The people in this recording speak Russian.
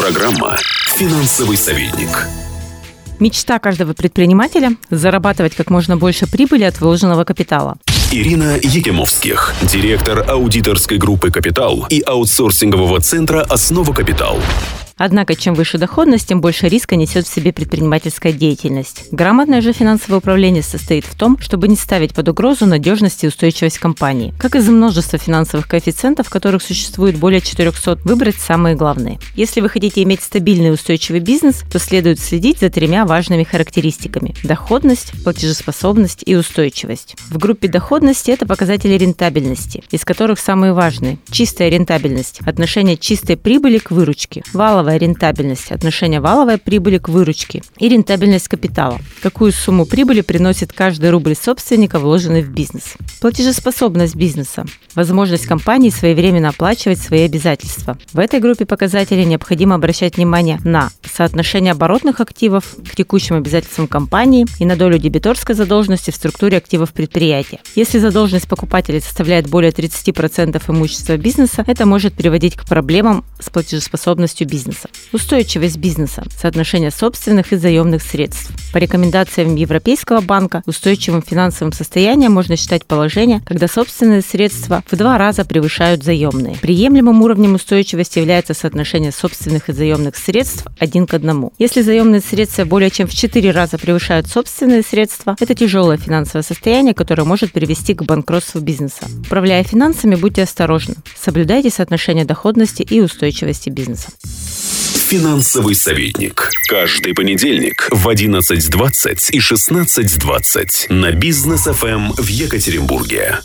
Программа «Финансовый советник». Мечта каждого предпринимателя – зарабатывать как можно больше прибыли от вложенного капитала. Ирина Якимовских, директор аудиторской группы «Капитал» и аутсорсингового центра «Основа Капитал». Однако, чем выше доходность, тем больше риска несет в себе предпринимательская деятельность. Грамотное же финансовое управление состоит в том, чтобы не ставить под угрозу надежность и устойчивость компании. Как из множества финансовых коэффициентов, которых существует более 400, выбрать самые главные. Если вы хотите иметь стабильный и устойчивый бизнес, то следует следить за тремя важными характеристиками – доходность, платежеспособность и устойчивость. В группе доходности это показатели рентабельности, из которых самые важные – чистая рентабельность, отношение чистой прибыли к выручке, валовая валовая рентабельность, отношение валовой прибыли к выручке и рентабельность капитала. Какую сумму прибыли приносит каждый рубль собственника, вложенный в бизнес. Платежеспособность бизнеса. Возможность компании своевременно оплачивать свои обязательства. В этой группе показателей необходимо обращать внимание на соотношение оборотных активов к текущим обязательствам компании и на долю дебиторской задолженности в структуре активов предприятия. Если задолженность покупателей составляет более 30% имущества бизнеса, это может приводить к проблемам с платежеспособностью бизнеса. Устойчивость бизнеса – соотношение собственных и заемных средств. По рекомендациям Европейского банка, устойчивым финансовым состоянием можно считать положение, когда собственные средства в два раза превышают заемные. Приемлемым уровнем устойчивости является соотношение собственных и заемных средств один к одному. Если заемные средства более чем в четыре раза превышают собственные средства, это тяжелое финансовое состояние, которое может привести к банкротству бизнеса. Управляя финансами, будьте осторожны. Соблюдайте соотношение доходности и устойчивости бизнеса. Финансовый советник. Каждый понедельник в 11.20 и 16.20 на бизнес ФМ в Екатеринбурге.